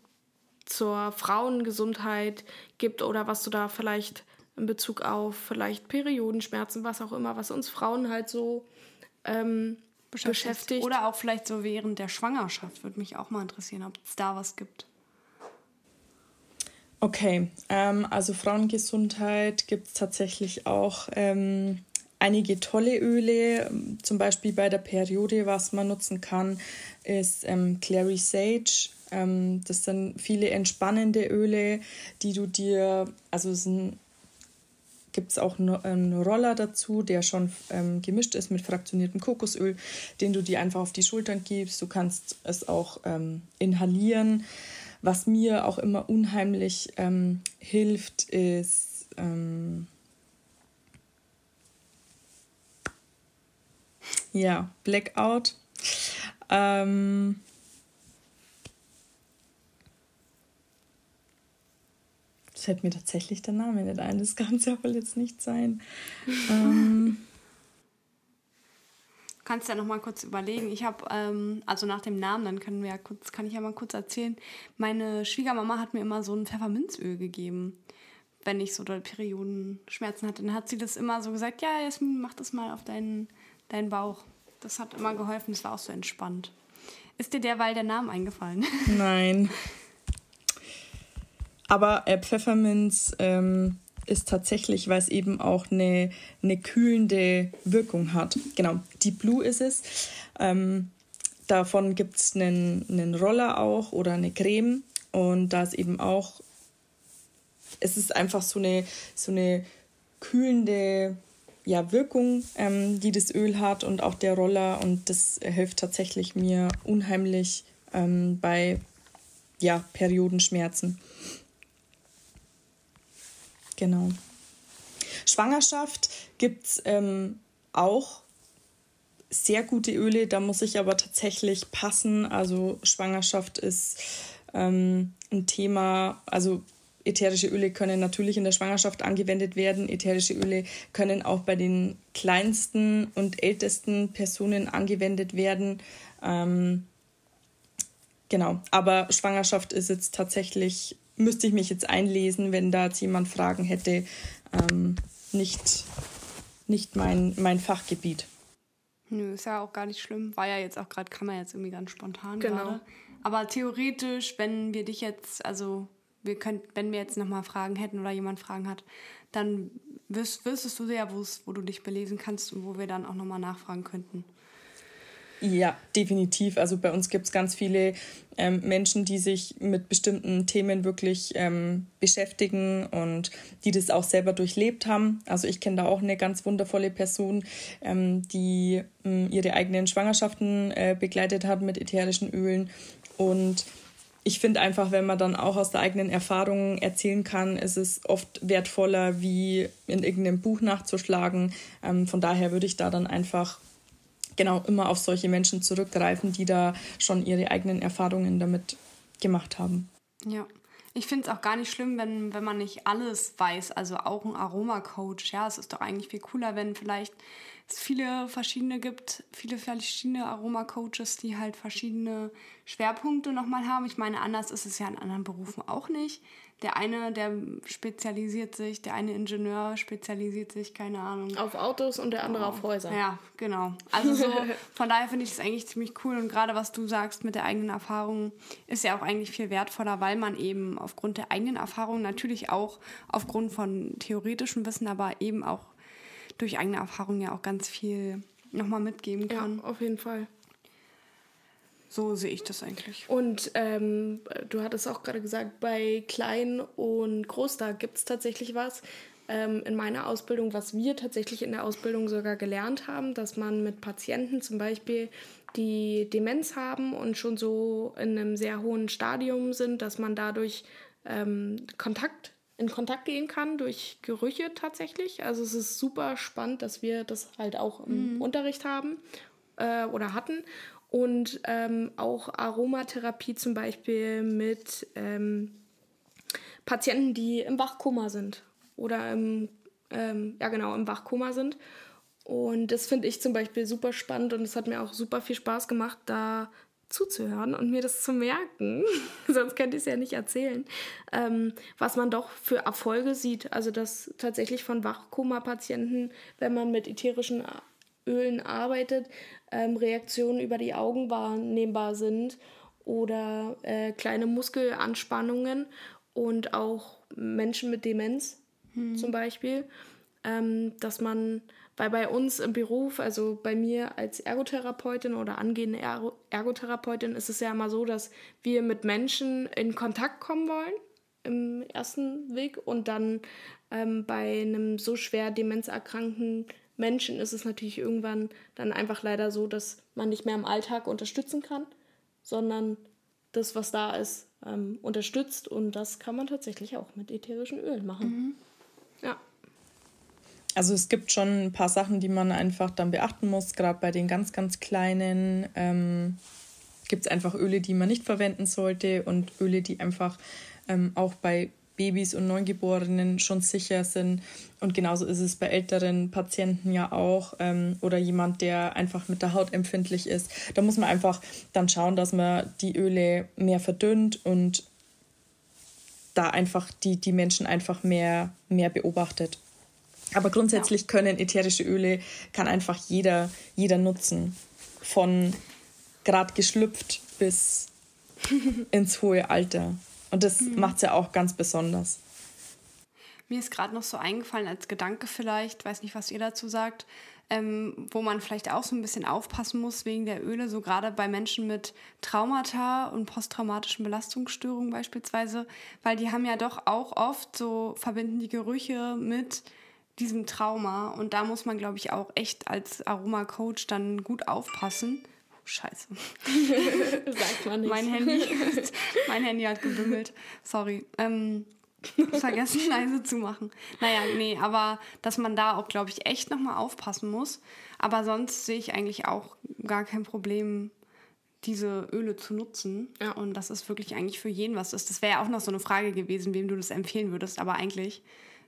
zur Frauengesundheit gibt oder was du da vielleicht in Bezug auf vielleicht Periodenschmerzen, was auch immer, was uns Frauen halt so ähm, beschäftigt. beschäftigt. Oder auch vielleicht so während der Schwangerschaft, würde mich auch mal interessieren, ob es da was gibt. Okay, ähm, also Frauengesundheit gibt es tatsächlich auch ähm, einige tolle Öle. Zum Beispiel bei der Periode, was man nutzen kann, ist ähm, Clary Sage. Ähm, das sind viele entspannende Öle, die du dir, also gibt es auch einen Roller dazu, der schon ähm, gemischt ist mit fraktioniertem Kokosöl, den du dir einfach auf die Schultern gibst. Du kannst es auch ähm, inhalieren. Was mir auch immer unheimlich ähm, hilft, ist ja, Blackout. Ähm, fällt mir tatsächlich der Name nicht ein. Das kann es ja wohl jetzt nicht sein. ähm. Kannst ja noch mal kurz überlegen. Ich habe, ähm, also nach dem Namen, dann können wir ja kurz, kann ich ja mal kurz erzählen. Meine Schwiegermama hat mir immer so ein Pfefferminzöl gegeben, wenn ich so doll Periodenschmerzen hatte. Dann hat sie das immer so gesagt, ja, Jasmin, mach das mal auf deinen, deinen Bauch. Das hat immer geholfen, das war auch so entspannt. Ist dir derweil der Name eingefallen? Nein. Aber äh, Pfefferminz ähm, ist tatsächlich, weil es eben auch eine, eine kühlende Wirkung hat. Genau, Deep Blue ist es. Ähm, davon gibt es einen, einen Roller auch oder eine Creme. Und da ist eben auch, es ist einfach so eine, so eine kühlende ja, Wirkung, ähm, die das Öl hat und auch der Roller. Und das hilft tatsächlich mir unheimlich ähm, bei ja, Periodenschmerzen. Genau. Schwangerschaft gibt es ähm, auch sehr gute Öle, da muss ich aber tatsächlich passen. Also Schwangerschaft ist ähm, ein Thema, also ätherische Öle können natürlich in der Schwangerschaft angewendet werden. Ätherische Öle können auch bei den kleinsten und ältesten Personen angewendet werden. Ähm, genau, aber Schwangerschaft ist jetzt tatsächlich müsste ich mich jetzt einlesen, wenn da jetzt jemand Fragen hätte. Ähm, nicht nicht mein, mein Fachgebiet. Nö, ist ja auch gar nicht schlimm. War ja jetzt auch gerade, kann man jetzt irgendwie ganz spontan genau. gerade. Aber theoretisch, wenn wir dich jetzt, also wir könnt, wenn wir jetzt nochmal Fragen hätten oder jemand Fragen hat, dann wüs wüsstest du ja, wo du dich belesen kannst und wo wir dann auch nochmal nachfragen könnten. Ja, definitiv. Also bei uns gibt es ganz viele ähm, Menschen, die sich mit bestimmten Themen wirklich ähm, beschäftigen und die das auch selber durchlebt haben. Also ich kenne da auch eine ganz wundervolle Person, ähm, die ähm, ihre eigenen Schwangerschaften äh, begleitet hat mit ätherischen Ölen. Und ich finde einfach, wenn man dann auch aus der eigenen Erfahrung erzählen kann, ist es oft wertvoller, wie in irgendeinem Buch nachzuschlagen. Ähm, von daher würde ich da dann einfach genau immer auf solche Menschen zurückgreifen, die da schon ihre eigenen Erfahrungen damit gemacht haben. Ja. Ich finde es auch gar nicht schlimm, wenn, wenn man nicht alles weiß, also auch ein Aromacoach. Ja, es ist doch eigentlich viel cooler, wenn vielleicht es viele verschiedene gibt, viele verschiedene Aromacoaches, die halt verschiedene Schwerpunkte nochmal haben. Ich meine, anders ist es ja in anderen Berufen auch nicht der eine, der spezialisiert sich, der eine Ingenieur spezialisiert sich, keine Ahnung. Auf Autos und der andere oh. auf Häuser. Ja, genau. Also so, von daher finde ich das eigentlich ziemlich cool und gerade was du sagst mit der eigenen Erfahrung ist ja auch eigentlich viel wertvoller, weil man eben aufgrund der eigenen Erfahrung natürlich auch aufgrund von theoretischem Wissen, aber eben auch durch eigene Erfahrung ja auch ganz viel nochmal mitgeben kann. Ja, auf jeden Fall. So sehe ich das eigentlich. Und ähm, du hattest auch gerade gesagt, bei Klein und Groß, da gibt es tatsächlich was. Ähm, in meiner Ausbildung, was wir tatsächlich in der Ausbildung sogar gelernt haben, dass man mit Patienten zum Beispiel, die Demenz haben und schon so in einem sehr hohen Stadium sind, dass man dadurch ähm, Kontakt in Kontakt gehen kann durch Gerüche tatsächlich. Also es ist super spannend, dass wir das halt auch im mhm. Unterricht haben äh, oder hatten. und ähm, auch Aromatherapie zum Beispiel mit ähm, Patienten, die im Wachkoma sind oder im, ähm, ja genau, im Wachkoma sind. Und das finde ich zum Beispiel super spannend und es hat mir auch super viel Spaß gemacht, da zuzuhören und mir das zu merken, sonst könnte ich es ja nicht erzählen, ähm, was man doch für Erfolge sieht. Also dass tatsächlich von Wachkoma-Patienten, wenn man mit ätherischen Ölen arbeitet, ähm, Reaktionen über die Augen wahrnehmbar sind oder äh, kleine Muskelanspannungen und auch Menschen mit Demenz hm. zum Beispiel, ähm, dass man weil bei uns im Beruf, also bei mir als Ergotherapeutin oder angehende Ergotherapeutin, ist es ja immer so, dass wir mit Menschen in Kontakt kommen wollen im ersten Weg und dann ähm, bei einem so schwer demenzerkrankten Menschen ist es natürlich irgendwann dann einfach leider so, dass man nicht mehr im Alltag unterstützen kann, sondern das, was da ist, ähm, unterstützt und das kann man tatsächlich auch mit ätherischen Ölen machen. Mhm. Ja. Also es gibt schon ein paar Sachen, die man einfach dann beachten muss. Gerade bei den ganz, ganz kleinen ähm, gibt es einfach Öle, die man nicht verwenden sollte und Öle, die einfach ähm, auch bei Babys und Neugeborenen schon sicher sind. Und genauso ist es bei älteren Patienten ja auch ähm, oder jemand, der einfach mit der Haut empfindlich ist. Da muss man einfach dann schauen, dass man die Öle mehr verdünnt und da einfach die, die Menschen einfach mehr, mehr beobachtet. Aber grundsätzlich ja. können ätherische Öle, kann einfach jeder, jeder nutzen. Von gerade geschlüpft bis ins hohe Alter. Und das mhm. macht es ja auch ganz besonders. Mir ist gerade noch so eingefallen als Gedanke vielleicht, weiß nicht, was ihr dazu sagt, ähm, wo man vielleicht auch so ein bisschen aufpassen muss wegen der Öle, so gerade bei Menschen mit Traumata und posttraumatischen Belastungsstörungen beispielsweise, weil die haben ja doch auch oft so, verbinden die Gerüche mit diesem Trauma. Und da muss man, glaube ich, auch echt als Aromacoach dann gut aufpassen. Scheiße. Sagt man nicht. Mein Handy, mein Handy hat gebimmelt. Sorry. Ähm, vergessen leise zu machen. Naja, nee, aber dass man da auch, glaube ich, echt nochmal aufpassen muss. Aber sonst sehe ich eigentlich auch gar kein Problem, diese Öle zu nutzen. Ja. Und das ist wirklich eigentlich für jeden was ist. Das wäre ja auch noch so eine Frage gewesen, wem du das empfehlen würdest. Aber eigentlich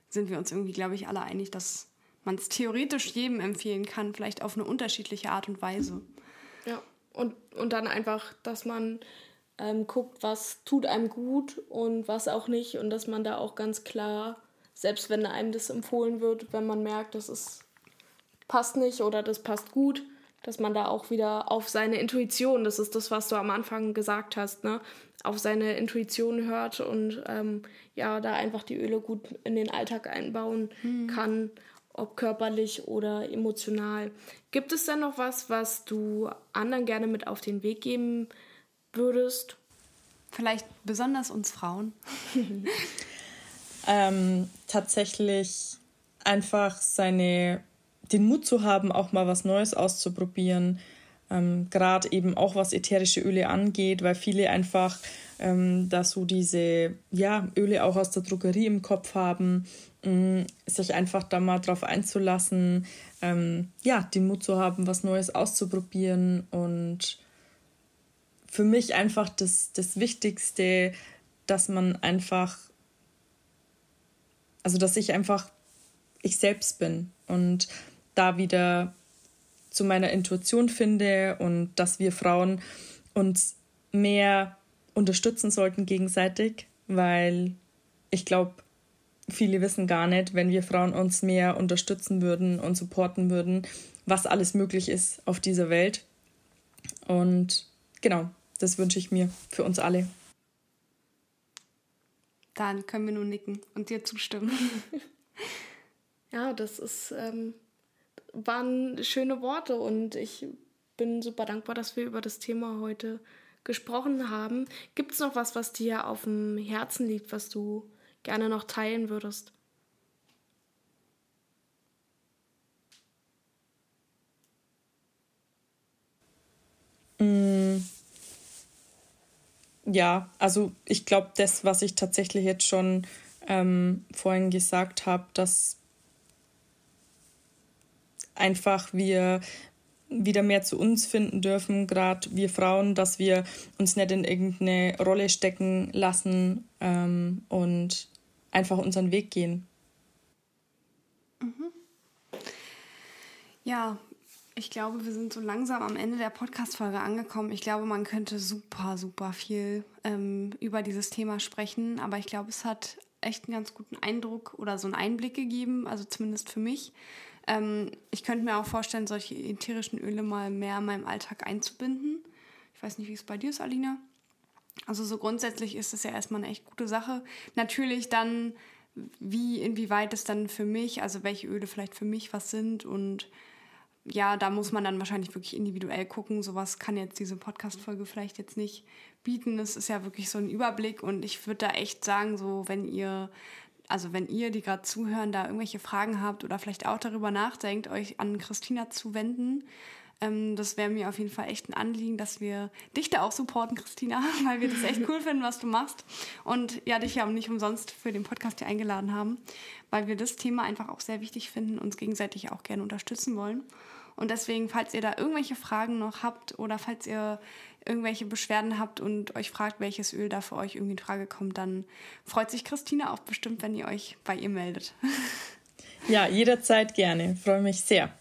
sind wir uns irgendwie, glaube ich, alle einig, dass man es theoretisch jedem empfehlen kann, vielleicht auf eine unterschiedliche Art und Weise. Ja, und, und dann einfach, dass man ähm, guckt, was tut einem gut und was auch nicht und dass man da auch ganz klar, selbst wenn einem das empfohlen wird, wenn man merkt, das ist, passt nicht oder das passt gut, dass man da auch wieder auf seine Intuition, das ist das, was du am Anfang gesagt hast, ne, auf seine Intuition hört und ähm, ja, da einfach die Öle gut in den Alltag einbauen mhm. kann, ob körperlich oder emotional. Gibt es denn noch was, was du anderen gerne mit auf den Weg geben würdest? Vielleicht besonders uns Frauen. ähm, tatsächlich einfach seine, den Mut zu haben, auch mal was Neues auszuprobieren ähm, gerade eben auch was ätherische Öle angeht, weil viele einfach ähm, da so diese ja, Öle auch aus der Drogerie im Kopf haben, ähm, sich einfach da mal drauf einzulassen, ähm, ja, den Mut zu haben, was Neues auszuprobieren und für mich einfach das, das Wichtigste, dass man einfach, also dass ich einfach ich selbst bin und da wieder zu meiner Intuition finde und dass wir Frauen uns mehr unterstützen sollten gegenseitig, weil ich glaube, viele wissen gar nicht, wenn wir Frauen uns mehr unterstützen würden und supporten würden, was alles möglich ist auf dieser Welt. Und genau, das wünsche ich mir für uns alle. Dann können wir nur nicken und dir zustimmen. ja, das ist ähm, waren schöne Worte und ich bin super dankbar, dass wir über das Thema heute gesprochen haben. Gibt es noch was, was dir auf dem Herzen liegt, was du gerne noch teilen würdest? Mm. Ja, also ich glaube, das, was ich tatsächlich jetzt schon ähm, vorhin gesagt habe, dass einfach wir wieder mehr zu uns finden dürfen, gerade wir Frauen, dass wir uns nicht in irgendeine Rolle stecken lassen ähm, und einfach unseren Weg gehen. Mhm. Ja, ich glaube, wir sind so langsam am Ende der Podcast-Folge angekommen. Ich glaube, man könnte super, super viel ähm, über dieses Thema sprechen, aber ich glaube, es hat echt einen ganz guten Eindruck oder so einen Einblick gegeben, also zumindest für mich. Ähm, ich könnte mir auch vorstellen, solche ätherischen Öle mal mehr in meinem Alltag einzubinden. Ich weiß nicht, wie es bei dir ist, Alina. Also so grundsätzlich ist es ja erstmal eine echt gute Sache. Natürlich dann, wie, inwieweit es dann für mich, also welche Öle vielleicht für mich was sind und ja, da muss man dann wahrscheinlich wirklich individuell gucken. Sowas kann jetzt diese Podcast-Folge vielleicht jetzt nicht bieten. Es ist ja wirklich so ein Überblick und ich würde da echt sagen, so wenn ihr, also wenn ihr, die gerade zuhören, da irgendwelche Fragen habt oder vielleicht auch darüber nachdenkt, euch an Christina zu wenden, ähm, das wäre mir auf jeden Fall echt ein Anliegen, dass wir dich da auch supporten, Christina, weil wir das echt cool finden, was du machst. Und ja, dich ja nicht umsonst für den Podcast hier eingeladen haben, weil wir das Thema einfach auch sehr wichtig finden, uns gegenseitig auch gerne unterstützen wollen. Und deswegen, falls ihr da irgendwelche Fragen noch habt oder falls ihr irgendwelche Beschwerden habt und euch fragt, welches Öl da für euch irgendwie in Frage kommt, dann freut sich Christina auch bestimmt, wenn ihr euch bei ihr meldet. Ja, jederzeit gerne. Freue mich sehr.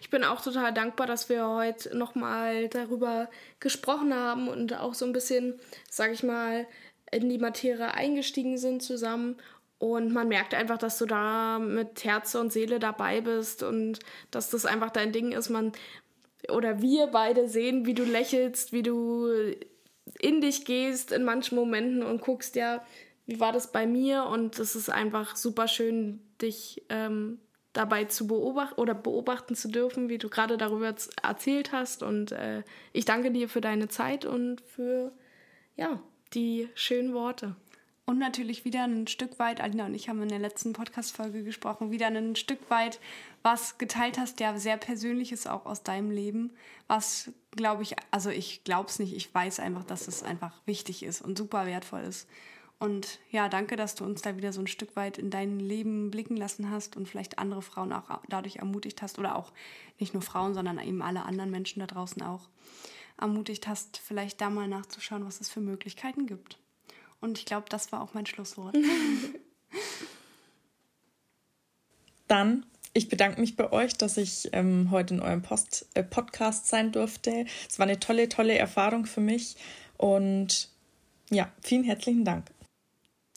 Ich bin auch total dankbar, dass wir heute nochmal darüber gesprochen haben und auch so ein bisschen, sag ich mal, in die Materie eingestiegen sind zusammen. Und man merkt einfach, dass du da mit Herz und Seele dabei bist und dass das einfach dein Ding ist. Man oder wir beide sehen, wie du lächelst, wie du in dich gehst in manchen Momenten und guckst, ja, wie war das bei mir? Und es ist einfach super schön, dich ähm, dabei zu beobachten oder beobachten zu dürfen, wie du gerade darüber erzählt hast. Und äh, ich danke dir für deine Zeit und für ja, die schönen Worte. Und natürlich wieder ein Stück weit, Alina und ich haben in der letzten Podcast-Folge gesprochen, wieder ein Stück weit, was geteilt hast, ja sehr persönliches auch aus deinem Leben, was glaube ich, also ich glaube es nicht, ich weiß einfach, dass es einfach wichtig ist und super wertvoll ist. Und ja, danke, dass du uns da wieder so ein Stück weit in dein Leben blicken lassen hast und vielleicht andere Frauen auch dadurch ermutigt hast oder auch nicht nur Frauen, sondern eben alle anderen Menschen da draußen auch ermutigt hast, vielleicht da mal nachzuschauen, was es für Möglichkeiten gibt. Und ich glaube, das war auch mein Schlusswort. Dann, ich bedanke mich bei euch, dass ich ähm, heute in eurem Post, äh, Podcast sein durfte. Es war eine tolle, tolle Erfahrung für mich. Und ja, vielen herzlichen Dank.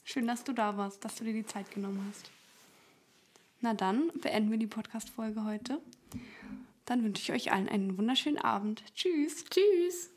Schön, dass du da warst, dass du dir die Zeit genommen hast. Na dann beenden wir die Podcast-Folge heute. Dann wünsche ich euch allen einen wunderschönen Abend. Tschüss. Tschüss.